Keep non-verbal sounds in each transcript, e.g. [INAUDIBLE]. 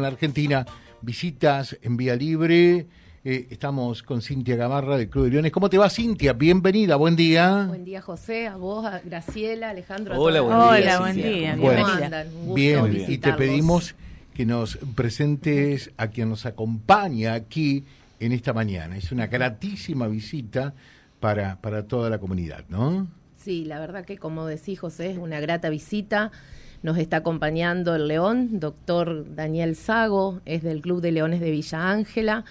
En la Argentina, visitas en vía libre. Eh, estamos con Cintia Gamarra del Club de Leones. ¿Cómo te va, Cintia? Bienvenida, buen día. Buen día, José, a vos, a Graciela, Alejandro. a Hola, buen día, Hola, buen día. ¿Cómo Bueno, andan? Un gusto Bien, y te pedimos que nos presentes a quien nos acompaña aquí en esta mañana. Es una gratísima visita para, para toda la comunidad, ¿no? Sí, la verdad que como decís, José, es una grata visita. Nos está acompañando el León, doctor Daniel Sago, es del Club de Leones de Villa Ángela.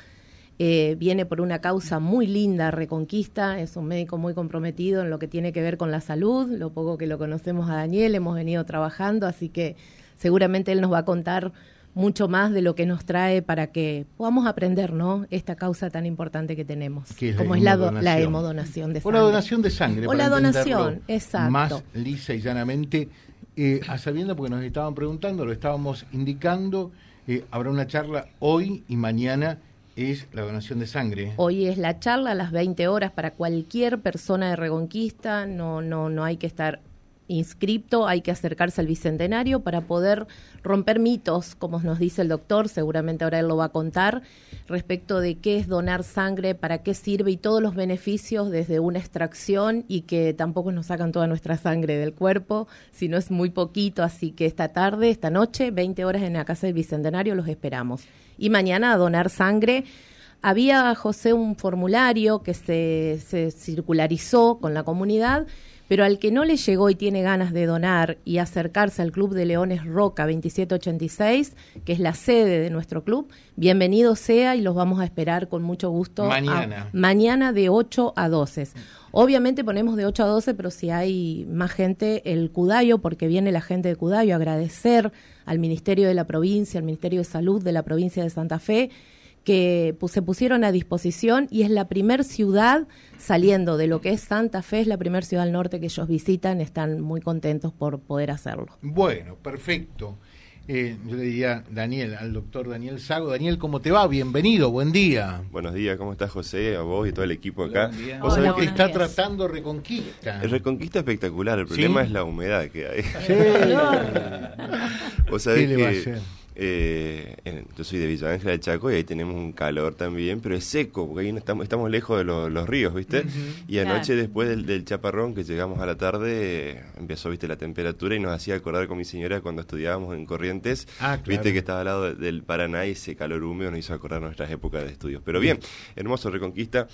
Eh, viene por una causa muy linda, Reconquista, es un médico muy comprometido en lo que tiene que ver con la salud, lo poco que lo conocemos a Daniel, hemos venido trabajando, así que seguramente él nos va a contar mucho más de lo que nos trae para que podamos aprender, ¿no? Esta causa tan importante que tenemos, la como es la, la hemodonación. de O sangre. la donación de sangre. O para la donación, exacto. Más lisa y llanamente. Eh, a sabiendo, porque nos estaban preguntando, lo estábamos indicando, eh, habrá una charla hoy y mañana es la donación de sangre. Hoy es la charla a las 20 horas para cualquier persona de Reconquista, no, no, no hay que estar inscripto, hay que acercarse al Bicentenario para poder romper mitos, como nos dice el doctor, seguramente ahora él lo va a contar, respecto de qué es donar sangre, para qué sirve y todos los beneficios desde una extracción y que tampoco nos sacan toda nuestra sangre del cuerpo, sino es muy poquito, así que esta tarde, esta noche, 20 horas en la Casa del Bicentenario, los esperamos. Y mañana a donar sangre. Había, José, un formulario que se, se circularizó con la comunidad, pero al que no le llegó y tiene ganas de donar y acercarse al Club de Leones Roca 2786, que es la sede de nuestro club, bienvenido sea y los vamos a esperar con mucho gusto. a- Mañana. mañana de 8 a 12. Obviamente ponemos de 8 a 12, pero si hay más gente, el Cudayo, porque viene la gente de Cudayo agradecer al Ministerio de la Provincia, al Ministerio de Salud de la provincia de Santa Fe, que se pusieron a disposición y es la primer ciudad saliendo de lo que es Santa Fe, es la primer ciudad al norte que ellos visitan, están muy contentos por poder hacerlo. Bueno, perfecto. Eh, yo le diría Daniel, al doctor Daniel Sago. Daniel, ¿cómo te va? Bienvenido, buen día. Buenos días, ¿cómo estás José? A vos y todo el equipo acá. buen día. Vos Hola, sabés ¿Cómo te que está días. tratando Reconquista? el Reconquista espectacular, el ¿Sí? problema es la humedad que hay. Sí. [LAUGHS] Vos sabés ¿Qué le va a que hacer? Eh, en- yo soy de Villa Ángela de Chaco y ahí tenemos un calor también, pero es seco, porque ahí no estamos, estamos lejos de lo- los ríos, ¿viste? Y anoche Claro. después del, del chaparrón que llegamos a la tarde, eh, empezó, ¿viste? La temperatura y nos hacía acordar con mi señora cuando estudiábamos en Corrientes, Ah, claro. ¿viste? Que estaba al lado de- del Paraná y ese calor húmedo nos hizo acordar nuestras épocas de estudios. Pero bien, hermoso Reconquista.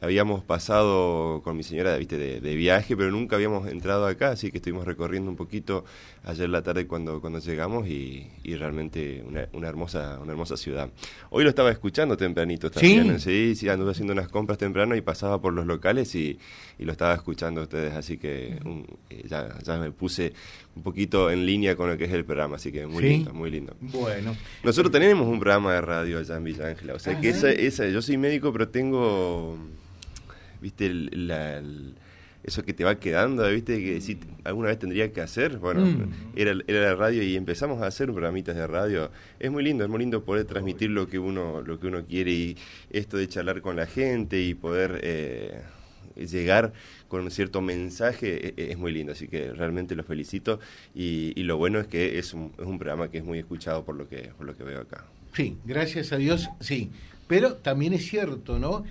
Habíamos pasado con mi señora, viste, de, de viaje, pero nunca habíamos entrado acá, así que estuvimos recorriendo un poquito ayer la tarde cuando, cuando llegamos y, y realmente una, una hermosa una hermosa ciudad. Hoy lo estaba escuchando tempranito también, sí, sí, anduve haciendo unas compras temprano y pasaba por los locales y, y lo estaba escuchando a ustedes, así que um, eh, ya, ya me puse un poquito en línea con lo que es el programa, así que muy ¿Sí? lindo, muy lindo. Bueno, Nosotros tenemos un programa de radio allá en Villa Ángela, o sea que esa, esa, yo soy médico, pero tengo, viste, el- la- el- eso que te va quedando, viste, que si alguna vez tendría que hacer, bueno, Mm. era, era la radio y empezamos a hacer programitas de radio. Es muy lindo, es muy lindo poder transmitir lo que uno, lo que uno quiere y esto de charlar con la gente y poder eh, llegar con un cierto mensaje e- e- es muy lindo, así que realmente los felicito y, y lo bueno es que es un, es un programa que es muy escuchado por lo que, por lo que veo acá. sí, gracias a Dios, sí. Pero también es cierto, ¿no?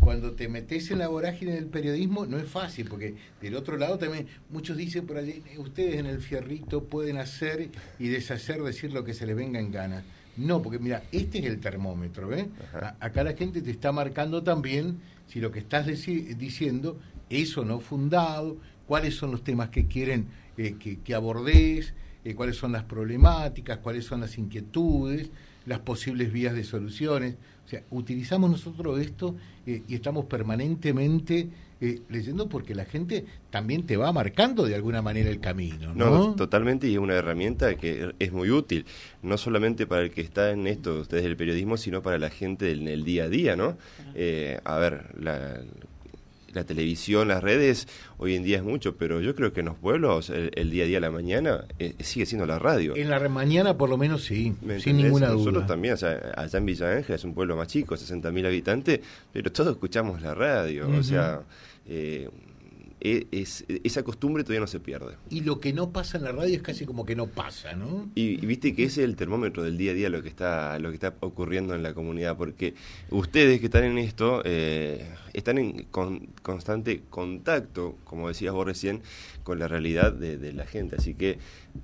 Cuando te metes en la vorágine del periodismo no es fácil, porque del otro lado también muchos dicen por allí, "Eh, ustedes en el fierrito pueden hacer y deshacer, decir lo que se les venga en gana. No, porque mira, este es el termómetro, ¿eh? Acá la gente te está marcando también si lo que estás diciendo es o no fundado, cuáles son los temas que quieren eh, que, que abordes, eh, cuáles son las problemáticas, cuáles son las inquietudes, las posibles vías de soluciones. O sea, utilizamos nosotros esto eh, y estamos permanentemente eh, leyendo porque la gente también te va marcando de alguna manera el camino, ¿no? No, totalmente, y es una herramienta que es muy útil, no solamente para el que está en esto, ustedes del periodismo, sino para la gente en el día a día, ¿no? Eh, a ver, la, la televisión, las redes, hoy en día es mucho, pero yo creo que en los pueblos, el, el día a día, la mañana, eh, sigue siendo la radio. En la mañana por lo menos sí, ¿Me sin ninguna Nosotros duda. también, o sea, allá en Villa Ángela es un pueblo más chico, 60.000 habitantes, pero todos escuchamos la radio, o sea, eh, e, es, esa costumbre todavía no se pierde. Y lo que no pasa en la radio es casi como que no pasa, ¿no? Y, viste que ese es el termómetro del día a día lo que está lo que está ocurriendo en la comunidad, porque ustedes que están en esto eh, están en constante contacto, como decías vos recién, con la realidad de, la gente, así que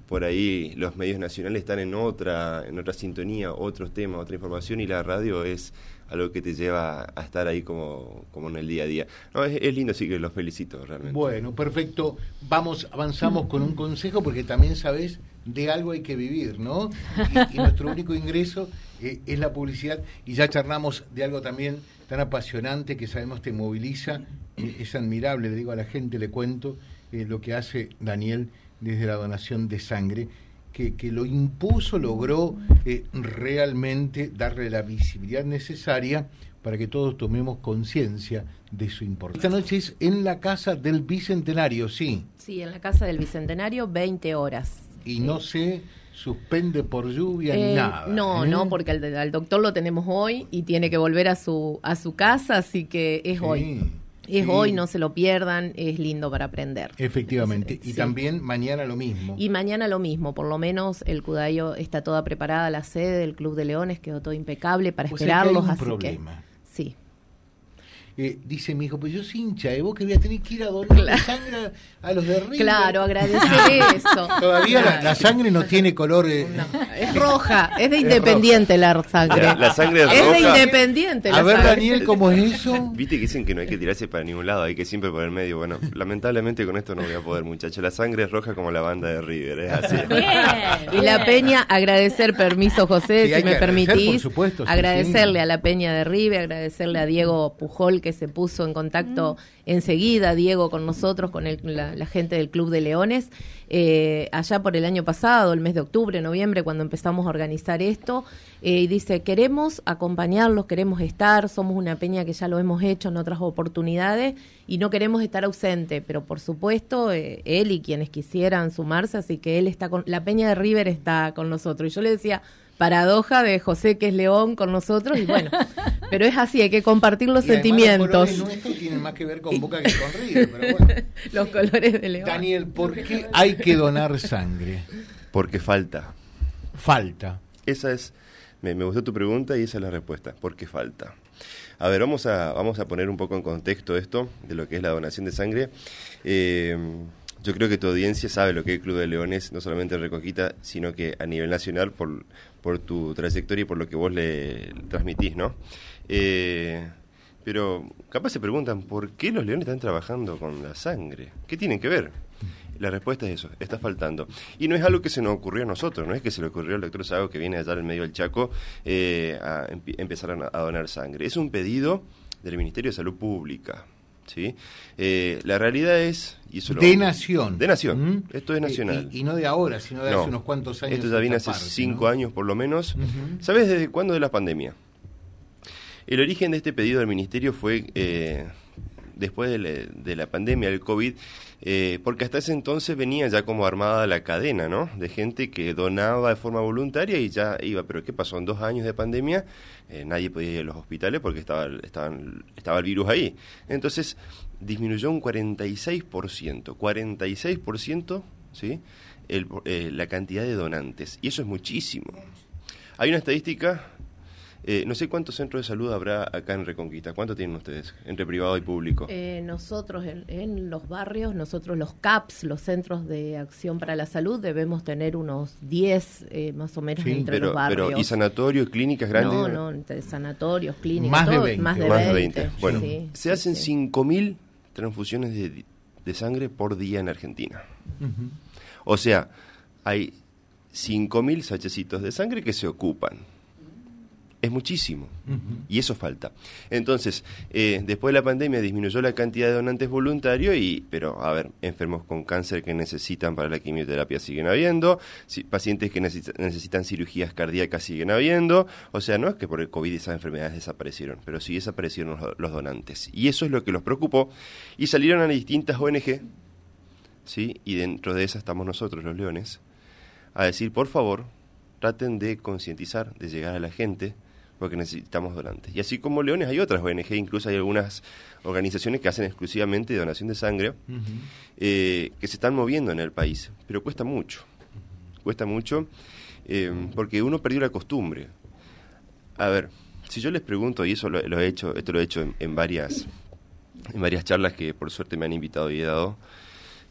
por ahí los medios nacionales están en otra en otra sintonía, otros temas, otra información y la radio es algo que te lleva a estar ahí como, como en el día a día. No, es, lindo, así que los felicito realmente. Bueno, perfecto. Vamos, avanzamos con un consejo porque también sabes de algo hay que vivir, ¿no? [LAUGHS] Y, nuestro único ingreso eh, es la publicidad y ya charlamos de algo también tan apasionante que sabemos te moviliza, eh, es admirable, le digo a la gente, le cuento eh, lo que hace Daniel desde la donación de sangre que, que lo impuso logró eh, realmente darle la visibilidad necesaria para que todos tomemos conciencia de su importancia. Esta noche es en la Casa del Bicentenario, sí. Sí, en la Casa del Bicentenario, 20 horas. Y no se suspende por lluvia ni eh, nada. No, no, ¿eh? porque al, doctor lo tenemos hoy y tiene que volver a su, a su casa, así que es hoy. Es hoy, no se lo pierdan, es lindo para aprender. Efectivamente. y también mañana lo mismo. Y mañana lo mismo, por lo menos el Cudayo está toda preparada, la sede del Club de Leones quedó todo impecable para esperarlos. así problema. Que. Eh, dice mi hijo, pues yo soy hincha, ¿eh? vos que voy a tener que ir a donar sangre a los de River. Claro, agradecer eso. Todavía la, sangre no tiene color. Eh, es roja, es de independiente la sangre. La, sangre es, es de independiente. A ver, Daniel, ¿cómo es eso? Viste que dicen que no hay que tirarse para ningún lado, hay que siempre por el medio. Bueno, lamentablemente con esto no voy a poder, muchachos. La sangre es roja como la banda de River, es así. Y la Peña, agradecer, permiso, José, si me permitís. Supuesto, agradecerle a la Peña de River, agradecerle a Diego Pujol que se puso en contacto mm. enseguida, Diego, con nosotros, con la, gente del Club de Leones, eh, allá por el año pasado, el mes de octubre, noviembre, cuando empezamos a organizar esto, eh, y dice, queremos acompañarlos, queremos estar, somos una peña que ya lo hemos hecho en otras oportunidades y no queremos estar ausente, pero por supuesto, eh, él y quienes quisieran sumarse, así que él está con, la peña de River está con nosotros. Y yo le decía, paradoja de José que es León con nosotros y bueno, [LAUGHS] pero es así, hay que compartir los sentimientos. Los colores tienen más que ver con Boca que con River, [LAUGHS] pero bueno. Los colores de León. Daniel, ¿por qué hay que donar sangre? Porque falta. Falta. Esa es, me, gustó tu pregunta y esa es la respuesta, porque falta. A ver, vamos a, vamos a poner un poco en contexto esto de lo que es la donación de sangre. Eh, yo creo que tu audiencia sabe lo que es el Club de Leones, no solamente en Recoquita, sino que a nivel nacional por, por tu trayectoria y por lo que vos le transmitís, ¿no? Eh, pero capaz se preguntan, ¿por qué los leones están trabajando con la sangre? ¿Qué tienen que ver? La respuesta es eso, está faltando. Y no es algo que se nos ocurrió a nosotros, no es que se le ocurrió al doctor Sago que viene allá en medio del Chaco eh, a empezar a donar sangre. Es un pedido del Ministerio de Salud Pública. ¿Sí? Eh, la realidad es... Y de nación. De nación. Esto es nacional. Y, no de ahora, sino de hace unos cuantos años. Esto ya viene hace cinco años por lo menos. ¿Sabes desde cuándo de la pandemia? El origen de este pedido del ministerio fue eh, después de la, pandemia del COVID, eh, porque hasta ese entonces venía ya como armada la cadena, ¿no? De gente que donaba de forma voluntaria y ya iba. Pero ¿qué pasó? En dos años de pandemia eh, nadie podía ir a los hospitales porque estaba, estaba el virus ahí. Entonces disminuyó un 46%, 46%, ¿sí? El, eh, la cantidad de donantes. Y eso es muchísimo. Hay una estadística eh, no sé cuántos centros de salud habrá acá en Reconquista. ¿Cuánto tienen ustedes entre privado y público? Eh, nosotros en, los barrios, nosotros los CAPS, los Centros de Acción para la Salud, debemos tener unos 10 eh, más o menos entre los barrios. Pero, ¿y sanatorios, clínicas grandes? No, no, entre sanatorios, clínicas, más, de 20. más de 20. Bueno, se hacen 5.000 transfusiones de, sangre por día en Argentina. O sea, hay 5.000 sachecitos de sangre que se ocupan es muchísimo. Y eso falta. Entonces, eh, después de la pandemia disminuyó la cantidad de donantes voluntarios, y, pero a ver, enfermos con cáncer que necesitan para la quimioterapia siguen habiendo, pacientes que necesitan cirugías cardíacas siguen habiendo. O sea, no es que por el COVID esas enfermedades desaparecieron, pero sí desaparecieron los, donantes. Y eso es lo que los preocupó. Y salieron a distintas ONG, ¿sí? y dentro de esas estamos nosotros, los leones, a decir, por favor, traten de concientizar, de llegar a la gente porque necesitamos donantes. Y así como Leones hay otras ONG, incluso hay algunas organizaciones que hacen exclusivamente donación de sangre, eh, que se están moviendo en el país, pero cuesta mucho, cuesta mucho eh, porque uno perdió la costumbre. A ver, si yo les pregunto, y eso lo, he hecho, esto lo he hecho en, varias, en varias charlas que por suerte me han invitado y he dado,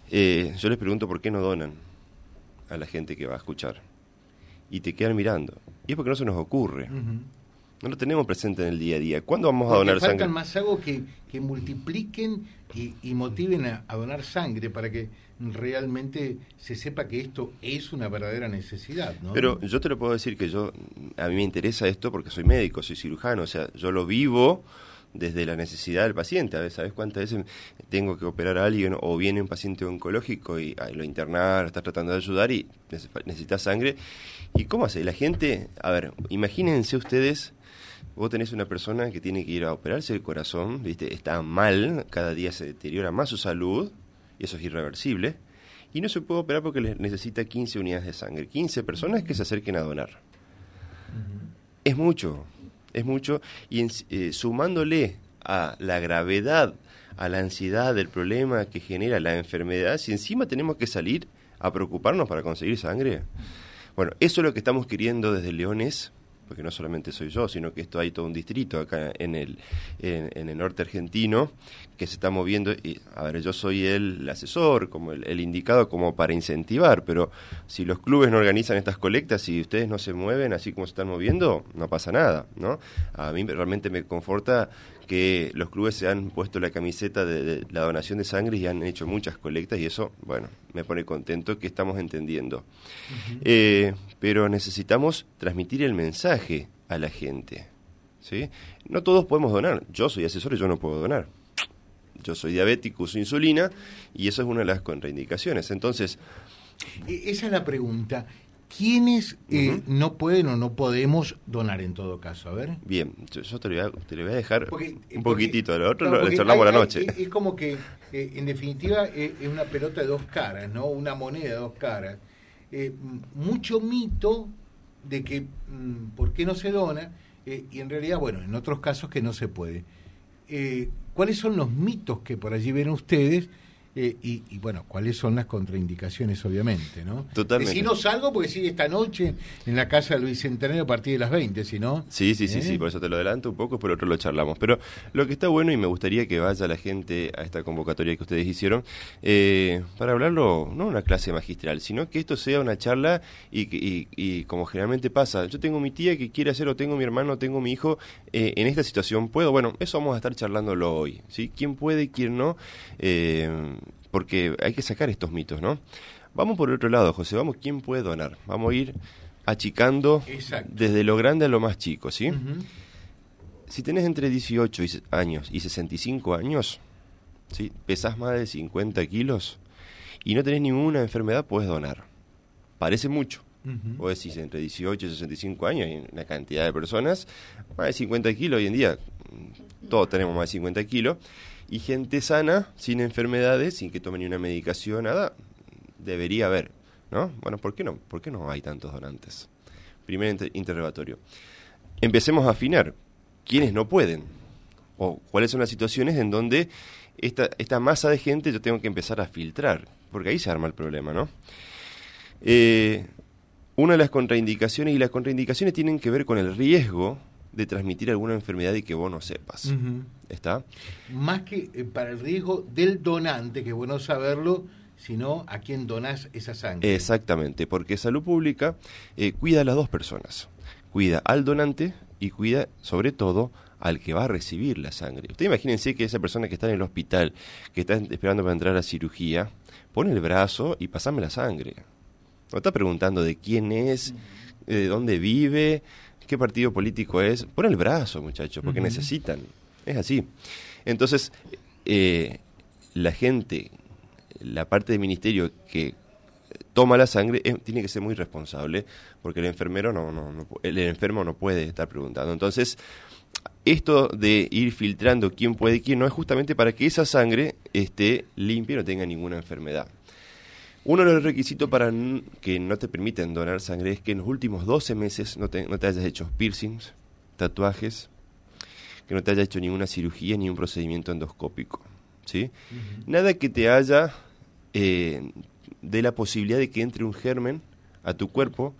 eh, yo les pregunto por qué no donan a la gente que va a escuchar. Y te quedan mirando. Y es porque no se nos ocurre. No lo tenemos presente en el día a día. ¿Cuándo vamos a donar faltan sangre? más algo que, que multipliquen y, motiven a, donar sangre para que realmente se sepa que esto es una verdadera necesidad. ¿no? Pero yo te lo puedo decir que yo, a mí me interesa esto porque soy médico, soy cirujano, o sea, yo lo vivo desde la necesidad del paciente. A veces, ¿sabes cuántas veces tengo que operar a alguien o viene un paciente oncológico y lo internar, está tratando de ayudar y necesita sangre? ¿Y cómo hace? La gente, a ver, imagínense ustedes, vos tenés una persona que tiene que ir a operarse el corazón, ¿viste? Está mal, cada día se deteriora más su salud, y eso es irreversible, y no se puede operar porque necesita 15 unidades de sangre. 15 personas que se acerquen a donar. Es mucho es mucho, y eh, sumándole a la gravedad, a la ansiedad del problema que genera la enfermedad, si encima tenemos que salir a preocuparnos para conseguir sangre, bueno, eso es lo que estamos queriendo desde Leones porque no solamente soy yo, sino que esto hay todo un distrito acá en el, en, el norte argentino que se está moviendo. Y, a ver, yo soy el, asesor, como el, indicado como para incentivar, pero si los clubes no organizan estas colectas y ustedes no se mueven así como se están moviendo, no pasa nada, ¿no? A mí realmente me conforta que los clubes se han puesto la camiseta de, la donación de sangre y han hecho muchas colectas y eso, bueno, me pone contento que estamos entendiendo. Eh, pero necesitamos transmitir el mensaje a la gente. ¿sí? No todos podemos donar. Yo soy asesor y yo no puedo donar. Yo soy diabético, uso insulina y eso es una de las contraindicaciones. Entonces... E, esa es la pregunta. ¿Quiénes eh, no pueden o no podemos donar en todo caso? A ver. Bien, yo, te, lo voy a, dejar un poquitito, lo otro lo, charlamos la noche. es como que, eh, en definitiva, eh, es una pelota de dos caras, ¿no? Una moneda de dos caras. mucho mito de que mm, por qué no se dona, y en realidad, bueno, en otros casos que no se puede. ¿Cuáles son los mitos que por allí ven ustedes? Eh, y, bueno, cuáles son las contraindicaciones, obviamente, ¿no? Totalmente. si no salgo, porque sigue esta noche en la casa de Luis Centenario a partir de las 20, si no. Sí, sí, sí, sí, ¿Eh? por eso te lo adelanto un poco, por otro lo charlamos. Pero lo que está bueno, y me gustaría que vaya la gente a esta convocatoria que ustedes hicieron, eh, para hablarlo, no una clase magistral, sino que esto sea una charla y, y, y, como generalmente pasa, yo tengo mi tía que quiere hacer, o tengo mi hermano, o tengo mi hijo, en esta situación, ¿puedo? Bueno, eso vamos a estar charlándolo hoy, ¿sí? ¿Quién puede y quién no? Porque hay que sacar estos mitos, ¿no? Vamos por el otro lado, José, vamos, ¿quién puede donar? Vamos a ir achicando desde lo grande a lo más chico, ¿sí? Si tenés entre 18 años y 65 años, ¿sí? pesás más de 50 kilos y no tenés ninguna enfermedad, puedes donar. Parece mucho. O decís, entre 18 y 65 años hay una cantidad de personas, más de 50 kilos hoy en día, todos tenemos más de 50 kilos, y gente sana, sin enfermedades, sin que tome ni una medicación, nada, debería haber, ¿no? Bueno, ¿por qué no? ¿Por qué no hay tantos donantes? Primer interrogatorio. Empecemos a afinar. ¿Quiénes no pueden? ¿O cuáles son las situaciones en donde esta, esta masa de gente yo tengo que empezar a filtrar? Porque ahí se arma el problema, ¿no? Eh, una de las contraindicaciones, y las contraindicaciones tienen que ver con el riesgo de transmitir alguna enfermedad y que vos no sepas. ¿Está? Más que eh, para el riesgo del donante, que es bueno saberlo, sino a quién donás esa sangre. Exactamente, porque salud pública eh, cuida a las dos personas. Cuida al donante y cuida sobre todo al que va a recibir la sangre. Usted imagínense que esa persona que está en el hospital, que está esperando para entrar a cirugía, pone el brazo y pasame la sangre. No está preguntando de quién es, de dónde vive, qué partido político es, pon el brazo, muchachos, porque necesitan. Es así. Entonces, eh, la gente, la parte del ministerio que toma la sangre eh, tiene que ser muy responsable porque el enfermero no, no, el enfermo no puede estar preguntando entonces esto de ir filtrando quién puede y quién no es justamente para que esa sangre esté limpia y no tenga ninguna enfermedad uno de los requisitos para que no te permiten donar sangre es que en los últimos 12 meses no te, no te hayas hecho piercings, tatuajes, que no te haya hecho ninguna cirugía ni un procedimiento endoscópico. ¿sí? Nada que te haya eh, de la posibilidad de que entre un germen a tu cuerpo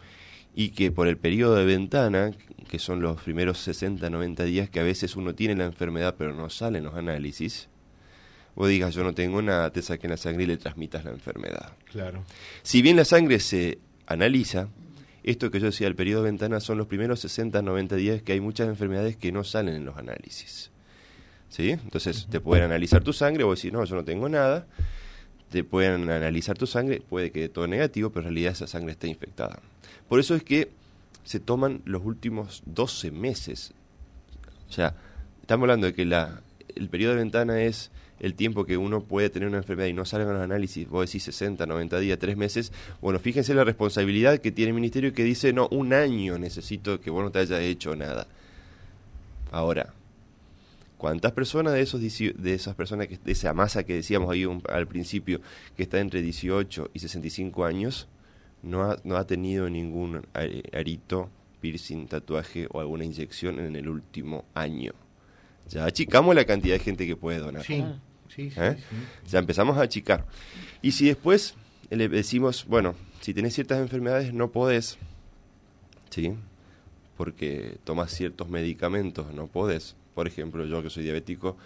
y que por el periodo de ventana, que son los primeros 60, 90 días que a veces uno tiene la enfermedad pero no salen los análisis, vos digas yo no tengo nada, te saquen la sangre y le transmitas la enfermedad. Claro. Si bien la sangre se analiza, esto que yo decía, el periodo de ventana son los primeros 60, 90 días que hay muchas enfermedades que no salen en los análisis. ¿Sí? Entonces te pueden analizar tu sangre, vos decís, no, yo no tengo nada. Te pueden analizar tu sangre, puede que todo negativo, pero en realidad esa sangre está infectada. Por eso es que se toman los últimos 12 meses. O sea, estamos hablando de que la, el periodo de ventana es el tiempo que uno puede tener una enfermedad y no salgan los análisis, vos decís 60, 90 días, 3 meses, bueno, fíjense la responsabilidad que tiene el ministerio que dice, no, un año necesito que vos no te hayas hecho nada. Ahora, ¿cuántas personas de esos de esas personas, que, de esa masa que decíamos ahí al principio, que está entre 18 y 65 años, no ha, no ha tenido ningún arito, piercing, tatuaje o alguna inyección en el último año? Ya achicamos la cantidad de gente que puede donar. Sí. Sí, ¿Eh? Ya empezamos a achicar. Y si después le decimos, bueno, si tenés ciertas enfermedades no podés, ¿sí? Porque tomas ciertos medicamentos, no podés. Por ejemplo, yo que soy diabético,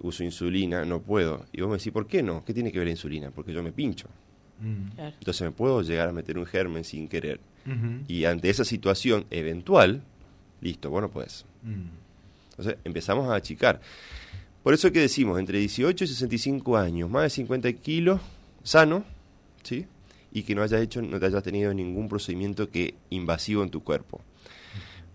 uso insulina, no puedo. Y vos me decís, ¿por qué no? ¿Qué tiene que ver la insulina? Porque yo me pincho. Mm. Entonces me puedo llegar a meter un germen sin querer. Y ante esa situación eventual, listo, vos no podés. Mm. Entonces empezamos a achicar. Por eso es que decimos, entre 18 y 65 años, más de 50 kilos, sano, ¿sí? Y que no hayas hecho, no te hayas tenido ningún procedimiento que invasivo en tu cuerpo.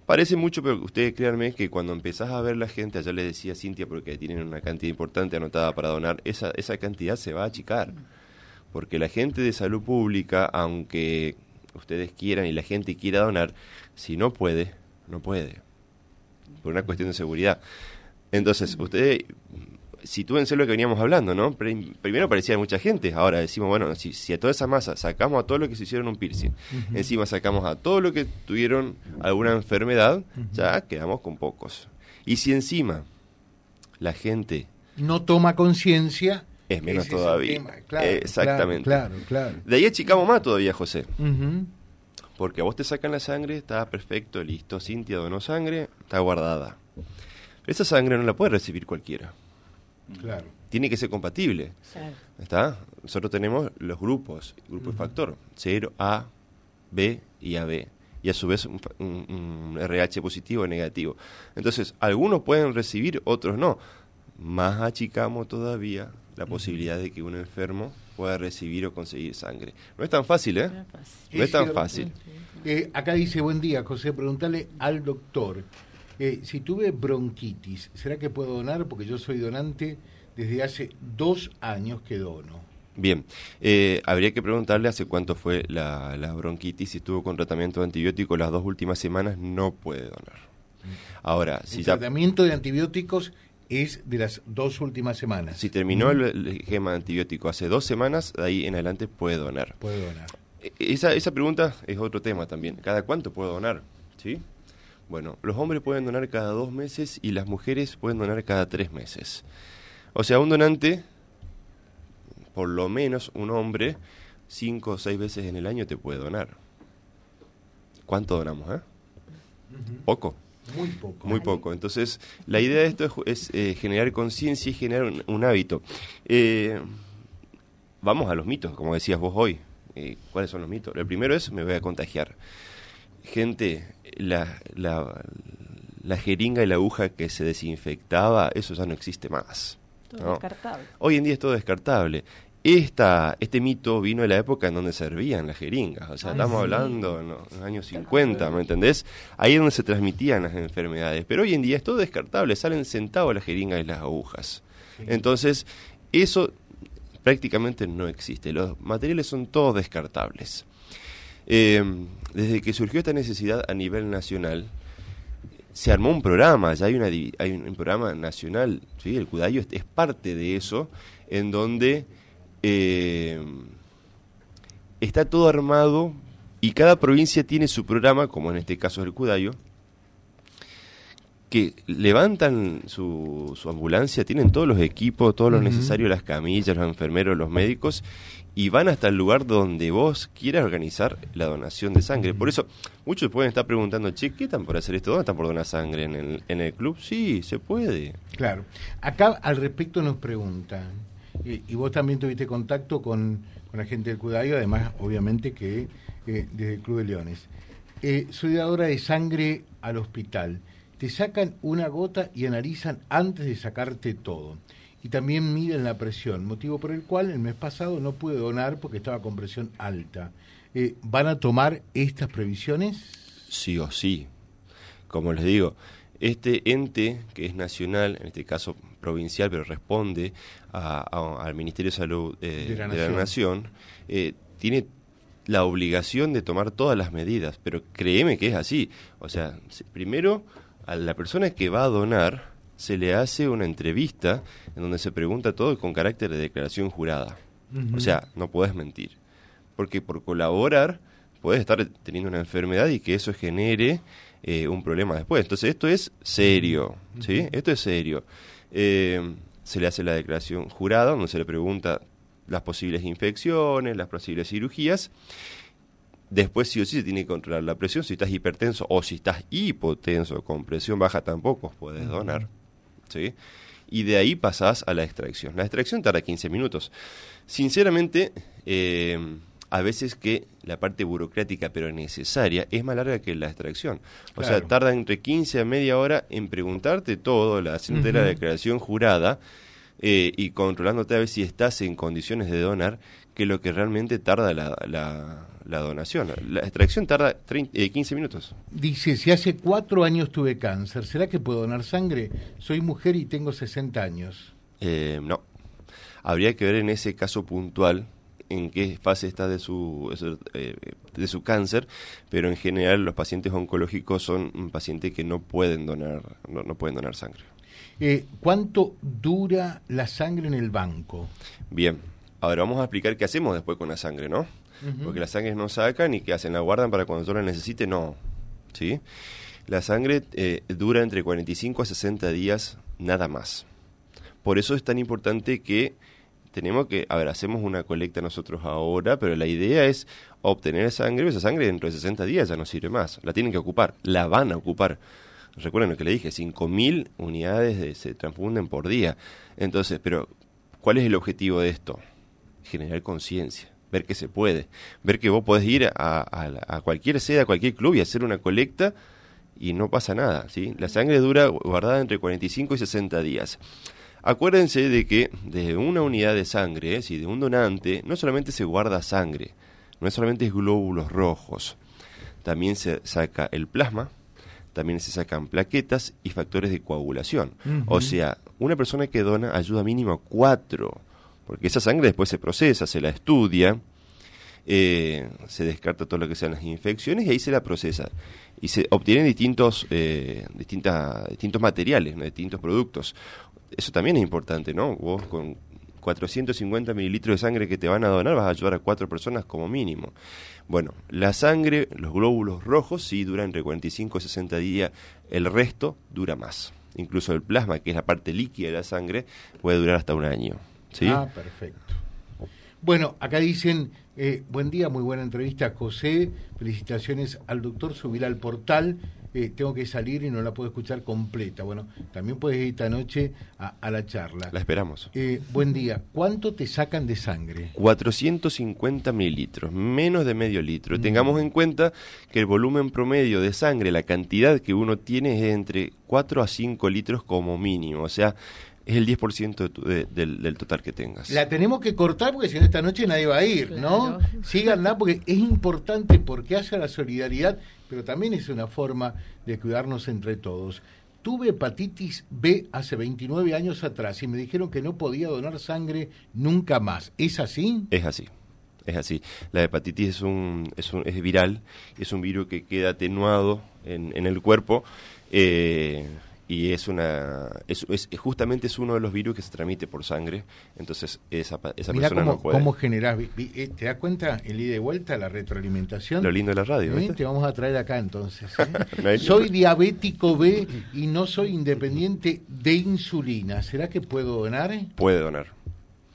Parece mucho, pero ustedes créanme que cuando empezás a ver la gente, allá les decía Cintia, porque tienen una cantidad importante anotada para donar, esa, esa cantidad se va a achicar. Porque la gente de salud pública, aunque ustedes quieran y la gente quiera donar, si no puede, no puede. Por una cuestión de seguridad. Entonces, ustedes sitúense lo que veníamos hablando, ¿no? Primero parecía mucha gente, ahora decimos, bueno, si, a toda esa masa sacamos a todo lo que se hicieron un piercing, encima sacamos a todo lo que tuvieron alguna enfermedad, ya quedamos con pocos. Y si encima la gente... No toma conciencia... Es menos todavía. Exactamente. Claro, claro, De ahí achicamos más todavía, José. Porque a vos te sacan la sangre, está perfecto, listo. Cintia donó sangre, está guardada. Esa sangre no la puede recibir cualquiera. Claro. Tiene que ser compatible. ¿Está? Nosotros tenemos los grupos, grupo de factor, 0, A, B y AB. Y a su vez un, RH positivo o negativo. Entonces, algunos pueden recibir, otros no. Más achicamos todavía la posibilidad de que un enfermo pueda recibir o conseguir sangre. No es tan fácil, ¿eh? No es, tan fácil. Eh, acá dice, buen día, José, pregúntale al doctor eh, si tuve bronquitis, ¿será que puedo donar? Porque yo soy donante desde hace dos años que dono. Bien, eh, habría que preguntarle hace cuánto fue la, bronquitis, si estuvo con tratamiento antibiótico las dos últimas semanas, no puede donar. Ahora, si el tratamiento de antibióticos es de las dos últimas semanas. Si terminó el, el esquema antibiótico hace dos semanas, de ahí en adelante puede donar. Puede donar. E, esa, esa pregunta es otro tema también. ¿Cada cuánto puedo donar? ¿Sí? Bueno, los hombres pueden donar cada dos meses y las mujeres pueden donar cada tres meses. O sea, un donante, por lo menos un hombre, cinco o seis veces en el año te puede donar. ¿Cuánto donamos, eh? Poco. Muy poco. Muy poco. Entonces, la idea de esto es, eh, generar conciencia y generar un, hábito. Eh, vamos a los mitos, como decías vos hoy. Eh, ¿Cuáles son los mitos? El primero es, me voy a contagiar. Gente, la, la, jeringa y la aguja que se desinfectaba, eso ya no existe más. Todo descartable. Hoy en día es todo descartable. Esta, este mito vino de la época en donde servían las jeringas, o sea, estamos hablando en los años 50, ¿me entendés? Ahí es donde se transmitían las enfermedades, pero hoy en día es todo descartable, salen sentados las jeringas y las agujas. Entonces, eso prácticamente no existe, los materiales son todos descartables. Eh, desde que surgió esta necesidad a nivel nacional, se armó un programa, ya hay, una, hay un programa nacional, ¿sí? el Cudayo es, parte de eso, en donde eh, está todo armado y cada provincia tiene su programa, como en este caso el Cudayo, que levantan su, su ambulancia, tienen todos los equipos, todo lo necesario, las camillas, los enfermeros, los médicos, y van hasta el lugar donde vos quieras organizar la donación de sangre. Por eso, muchos pueden estar preguntando, che, ¿qué están por hacer esto? ¿Dónde están por donar sangre? ¿En el, en el club? Sí, se puede. Claro. Acá al respecto nos preguntan, y, vos también tuviste contacto con, la gente del Cudayo, además, obviamente, que eh, desde el Club de Leones. Eh, soy dadora de sangre al hospital. Te sacan una gota y analizan antes de sacarte todo. Y también miden la presión, motivo por el cual el mes pasado no pude donar porque estaba con presión alta. Eh, ¿Van a tomar estas previsiones? Sí o sí. Como les digo, este ente que es nacional, en este caso provincial, pero responde al Ministerio de Salud eh, de, la Nación, eh, tiene la obligación de tomar todas las medidas, pero créeme que es así. O sea, primero a la persona que va a donar se le hace una entrevista en donde se pregunta todo con carácter de declaración jurada. O sea, no puedes mentir. Porque por colaborar puedes estar teniendo una enfermedad y que eso genere eh, un problema después. Entonces esto es serio, ¿sí? Esto es serio. Eh, se le hace la declaración jurada donde se le pregunta las posibles infecciones, las posibles cirugías. Después sí o sí se tiene que controlar la presión. Si estás hipertenso o si estás hipotenso con presión baja tampoco puedes donar. ¿sí? Y de ahí pasás a la extracción. La extracción tarda 15 minutos. Sinceramente, eh, a veces que la parte burocrática pero necesaria es más larga que la extracción. O sea, tarda entre 15 a media hora en preguntarte todo, la, haciendo la declaración jurada eh, y controlándote a ver si estás en condiciones de donar, que lo que realmente tarda la, la, donación. La extracción tarda 15 eh, minutos. Dice, si hace cuatro años tuve cáncer, ¿será que puedo donar sangre? Soy mujer y tengo 60 años. Eh, no. Habría que ver en ese caso puntual en qué fase está de su, eh, de su cáncer, pero en general los pacientes oncológicos son pacientes que no pueden donar, no, no pueden donar sangre. ¿Cuánto dura la sangre en el banco? Bien, Ahora vamos a explicar qué hacemos después con la sangre, ¿no? Porque la sangre no sacan y qué hacen, la guardan para cuando yo la necesite, no. ¿Sí? La sangre eh, dura entre 45 a 60 días nada más. Por eso es tan importante que tenemos que, a ver, hacemos una colecta nosotros ahora, pero la idea es obtener sangre, esa sangre dentro de 60 días ya no sirve más, la tienen que ocupar, la van a ocupar. Recuerden lo que le dije, 5.000 unidades se transfunden por día. Entonces, pero ¿cuál es el objetivo de esto? generar conciencia, ver que se puede, ver que vos podés ir a, cualquier sede, a cualquier club y hacer una colecta y no pasa nada, ¿sí? La sangre dura guardada entre 45 y 60 días. Acuérdense de que de una unidad de sangre, ¿eh? si de un donante, no solamente se guarda sangre, no solamente es glóbulos rojos, también se saca el plasma, también se sacan plaquetas y factores de coagulación. O sea, una persona que dona ayuda mínimo a cuatro porque esa sangre después se procesa, se la estudia, eh, se descarta todo lo que sean las infecciones y ahí se la procesa. Y se obtienen distintos, eh, distintos materiales, distintos productos. Eso también es importante, ¿no? Vos con 450 mililitros de sangre que te van a donar vas a ayudar a cuatro personas como mínimo. Bueno, la sangre, los glóbulos rojos sí duran entre 45 y 60 días, el resto dura más. Incluso el plasma, que es la parte líquida de la sangre, puede durar hasta un año. Ah, perfecto. Bueno, acá dicen, eh, buen día, muy buena entrevista, José. Felicitaciones al doctor, subir al portal. Eh, tengo que salir y no la puedo escuchar completa. Bueno, también puedes ir esta noche a, la charla. La esperamos. Eh, buen día. ¿Cuánto te sacan de sangre? 450 mililitros, menos de medio litro. Mm. Tengamos en cuenta que el volumen promedio de sangre, la cantidad que uno tiene es entre 4 a 5 litros como mínimo. O sea, es el 10% del, del, total que tengas. La tenemos que cortar porque si no esta noche nadie va a ir, ¿no? Síganla porque es importante porque haya la solidaridad, pero también es una forma de cuidarnos entre todos. Tuve hepatitis B hace 29 años atrás y me dijeron que no podía donar sangre nunca más. ¿Es así? Es así. Es así. La hepatitis es, un, es, un, es viral, es un virus que queda atenuado en, en el cuerpo. Eh, y es una es, es- justamente es uno de los virus que se transmite por sangre entonces esa, esa Mirá persona cómo, no puede cómo generás, eh, ¿te das cuenta el ida y vuelta, la retroalimentación? lo lindo de la radio ¿Eh? Te vamos a traer acá entonces. ¿eh? [LAUGHS] Soy diabético B y no soy independiente de insulina. ¿Será que puedo donar? puede donar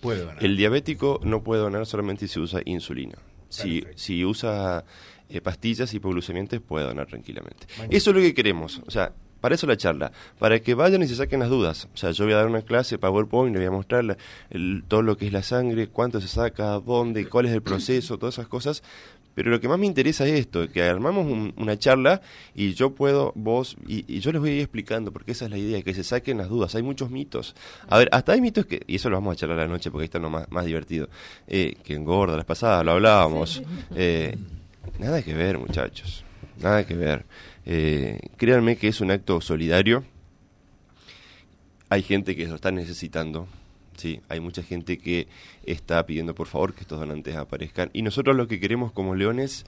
Puedo donar. el diabético no puede donar solamente si usa insulina si, si usa eh, pastillas hipoglucemiantes puede donar tranquilamente Magnífico. eso es lo que queremos o sea para eso la charla, para que vayan y se saquen las dudas. O sea, yo voy a dar una clase PowerPoint, le voy a mostrar la- el- todo lo que es la sangre, cuánto se saca, dónde, cuál es el proceso, todas esas cosas. Pero lo que más me interesa es esto, que armamos un- una charla y yo puedo, vos, y, y yo les voy a ir explicando, porque esa es la idea, que se saquen las dudas. Hay muchos mitos. A ver, hasta hay mitos que, y eso lo vamos a charlar a la noche porque ahí está lo más, más divertido, eh, que engorda las pasadas, lo hablábamos. Eh, nada que ver, muchachos, nada que ver. Eh, créanme que es un acto solidario. Hay gente que lo está necesitando. Sí, hay mucha gente que está pidiendo por favor que estos donantes aparezcan. Y nosotros lo que queremos como leones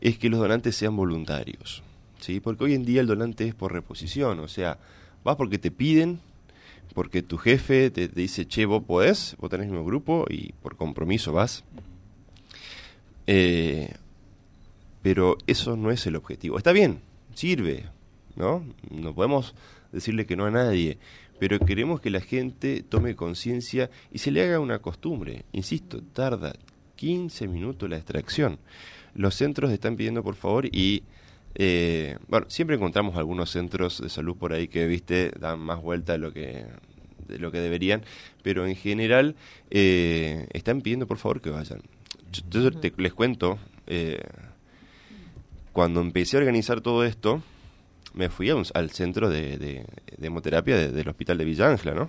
es que los donantes sean voluntarios. ¿sí? Porque hoy en día el donante es por reposición. O sea, vas porque te piden, porque tu jefe te, dice, che, vos podés, vos tenés el mismo grupo y por compromiso vas. Eh, pero eso no es el objetivo. Está bien, sirve, ¿no? No podemos decirle que no a nadie, pero queremos que la gente tome conciencia y se le haga una costumbre. Insisto, tarda 15 minutos la extracción. Los centros están pidiendo por favor y eh, bueno, siempre encontramos algunos centros de salud por ahí que, viste, dan más vuelta de lo que de lo que deberían, pero en general eh, están pidiendo por favor que vayan. Yo, te- les cuento, eh, cuando empecé a organizar todo esto, me fui a un- al centro de, de- de hemoterapia de- del hospital de Villa Ángela, ¿no?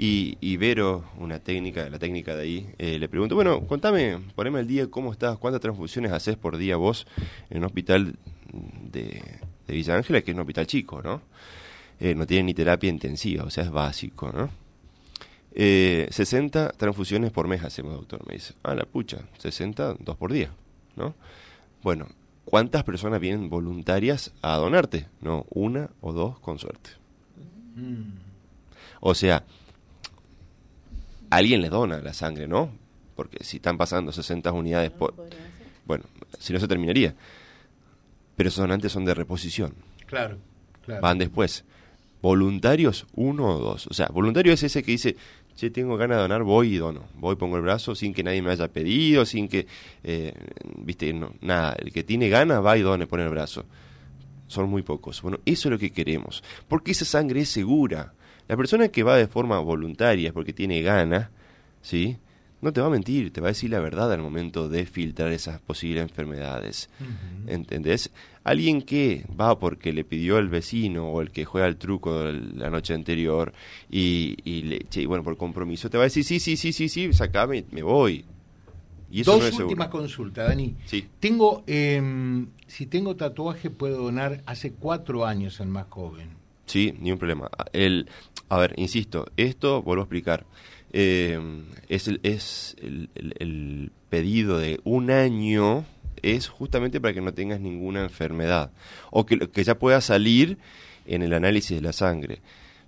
Y, y Vero, una técnica, la técnica de ahí, eh, le pregunto, bueno, contame, poneme al día cómo estás, cuántas transfusiones haces por día vos en un hospital de, de Villa Ángela, que es un hospital chico, ¿no? Eh, no tiene ni terapia intensiva, o sea, es básico, ¿no? Eh, 60 transfusiones por mes hacemos, doctor, me dice. Ah, la pucha, 60, dos por día, ¿no? Bueno, ¿cuántas personas vienen voluntarias a donarte? No, una o dos con suerte. Mm. O sea, alguien le dona la sangre, ¿no? Porque si están pasando 60 unidades por... Bueno, si no se terminaría. Pero esos donantes son de reposición. Claro, claro. Van después. Voluntarios, uno o dos. O sea, voluntario es ese que dice, che, tengo ganas de donar, voy y dono. Voy, pongo el brazo sin que nadie me haya pedido, sin que, eh, viste, no, nada. El que tiene ganas va y done, pone el brazo. Son muy pocos. Bueno, eso es lo que queremos. Porque esa sangre es segura. La persona que va de forma voluntaria porque tiene ganas, ¿sí? No te va a mentir, te va a decir la verdad al momento de filtrar esas posibles enfermedades. Ujú. ¿Entendés? Alguien que va porque le pidió el vecino o el que juega al truco el- la noche anterior y, y le, che, bueno, por compromiso te va a decir, sí, sí, sí, sí, sí, sacame, me voy. Y eso Dos no es últimas seguro. consultas, Dani. Sí. Tengo, em, si tengo tatuaje, puedo donar hace cuatro años el más joven. Sí, ni un problema. El, a ver, insisto, esto vuelvo a explicar. Eh, es el, es el, el- el pedido de un año es justamente para que no tengas ninguna enfermedad o que, que ya pueda salir en el análisis de la sangre.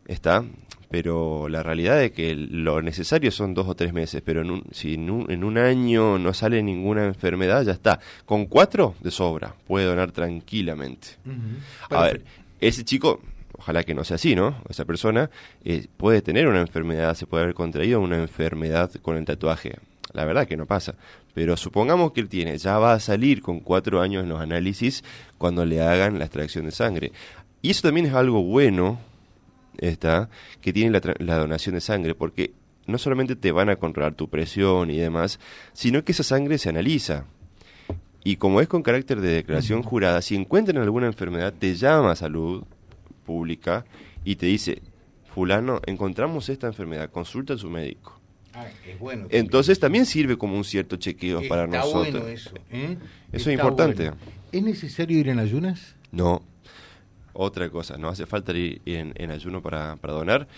¿Está? Pero la realidad es que lo necesario son dos o tres meses, pero en un, si en un, en un año no sale ninguna enfermedad, ya está. Con cuatro, de sobra, puede donar tranquilamente. A ver, ese chico, ojalá que no sea así, ¿no? Esa persona eh, puede tener una enfermedad, se puede haber contraído una enfermedad con el tatuaje. La verdad que no pasa. Pero supongamos que él tiene, ya va a salir con cuatro años en los análisis cuando le hagan la extracción de sangre. Y eso también es algo bueno, está, que tiene la, la donación de sangre, porque no solamente te van a controlar tu presión y demás, sino que esa sangre se analiza. Y como es con carácter de declaración jurada, si encuentran alguna enfermedad, te llama a salud pública y te dice, fulano, encontramos esta enfermedad, consulta a su médico. Ah, es bueno. Entonces también sirve como un cierto chequeo para nosotros. bueno eso. ¿eh? Eso es importante. bueno. ¿Es necesario ir en ayunas? No. Otra cosa, no hace falta ir en, en ayuno para, para donar.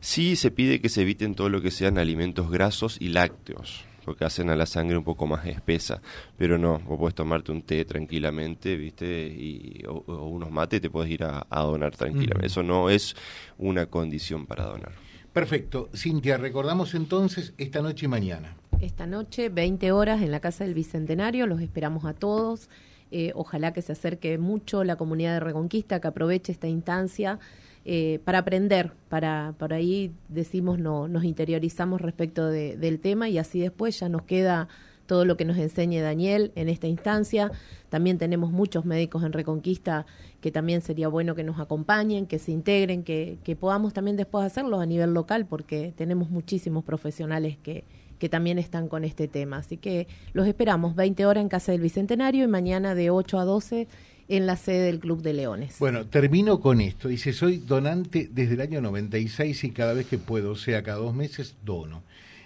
Sí se pide que se eviten todo lo que sean alimentos grasos y lácteos. Porque hacen a la sangre un poco más espesa. Pero no, vos podés tomarte un té tranquilamente, ¿viste? Y, o, unos mates te puedes ir a, donar tranquilamente. Eso no es una condición para donar. Perfecto. Cintia, recordamos entonces esta noche y mañana. Esta noche, 20 horas en la Casa del Bicentenario, los esperamos a todos. Eh, ojalá que se acerque mucho la comunidad de Reconquista, que aproveche esta instancia eh, para aprender, para por ahí decimos no, nos interiorizamos respecto del tema y así después ya nos queda todo lo que nos enseñe Daniel en esta instancia. También tenemos muchos médicos en Reconquista que también sería bueno que nos acompañen, que se integren, que, que podamos también después hacerlo a nivel local, porque tenemos muchísimos profesionales que, que también están con este tema. Así que los esperamos 20 horas en Casa del Bicentenario y mañana de 8 a 12 en la sede del Club de Leones. Bueno, termino con esto. Dice, soy donante desde el año 96 y cada vez que puedo, o sea, cada dos meses, dono.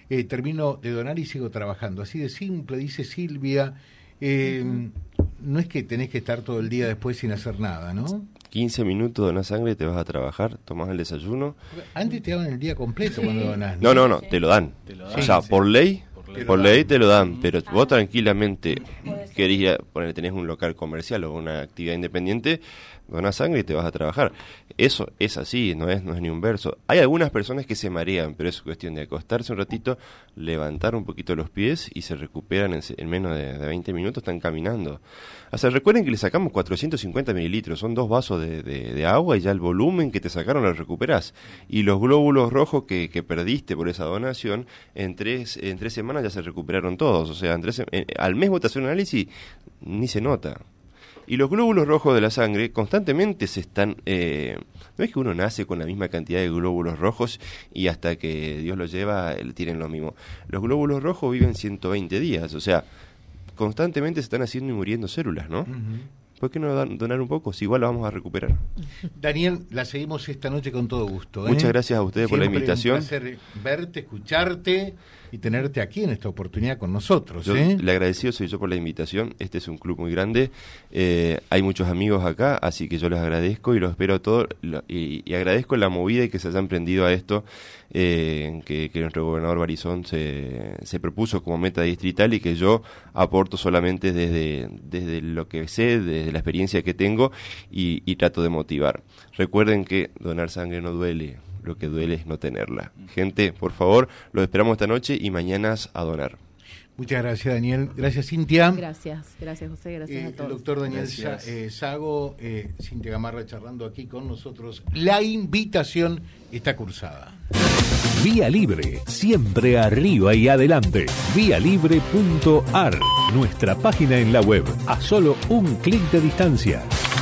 Eh, termino de donar y sigo trabajando. Así de simple, dice Silvia. Eh, no es que tenés que estar todo el día después sin hacer nada, ¿no? 15 minutos donas sangre, te vas a trabajar, tomas el desayuno. Antes te daban el día completo cuando donás. ¿no? no, no, te lo dan. o sea, por ley por ley te lo dan, pero vos tranquilamente querés poner, tenés un local comercial o una actividad independiente, donas sangre y te vas a trabajar. Eso es así, no es, no es ni un verso. Hay algunas personas que se marean, pero es cuestión de acostarse un ratito, levantar un poquito los pies y se recuperan en, menos de, 20 minutos, están caminando. O sea, recuerden que le sacamos 450 mililitros, son dos vasos de, agua y ya el volumen que te sacaron lo recuperás. Y los glóbulos rojos que, perdiste por esa donación, en tres, en tres semanas ya se recuperaron todos. O sea, al mes vos te un análisis, ni se nota. Y los glóbulos rojos de la sangre constantemente se están... Eh, no es que uno nace con la misma cantidad de glóbulos rojos y hasta que Dios lo lleva tienen lo mismo. Los glóbulos rojos viven 120 días, o sea, constantemente se están haciendo y muriendo células, ¿no? ¿Por qué no donar un poco? Si igual lo vamos a recuperar. Daniel, la seguimos esta noche con todo gusto. ¿eh? Muchas gracias a ustedes por la invitación. Un placer verte, escucharte y tenerte aquí en esta oportunidad con nosotros. Yo, ¿eh? Le agradecido soy yo por la invitación. Este es un club muy grande. Eh, hay muchos amigos acá, así que yo les agradezco y los espero a todos. Y, agradezco la movida y que se hayan prendido a esto, eh, que, nuestro gobernador Barizón se, se propuso como meta distrital y que yo aporto solamente desde, desde lo que sé, desde la experiencia que tengo y, y trato de motivar. Recuerden que donar sangre no duele lo que duele es no tenerla. Gente, por favor, los esperamos esta noche y mañanas a donar. Muchas gracias, Daniel. Gracias, Cintia. Gracias, gracias, José. Gracias eh, a todos. El doctor Daniel eh, Sago, eh, Cintia Gamarra charlando aquí con nosotros. La invitación está cursada. Vía Libre, siempre arriba y adelante. Vialibre.ar, nuestra página en la web, a solo un clic de distancia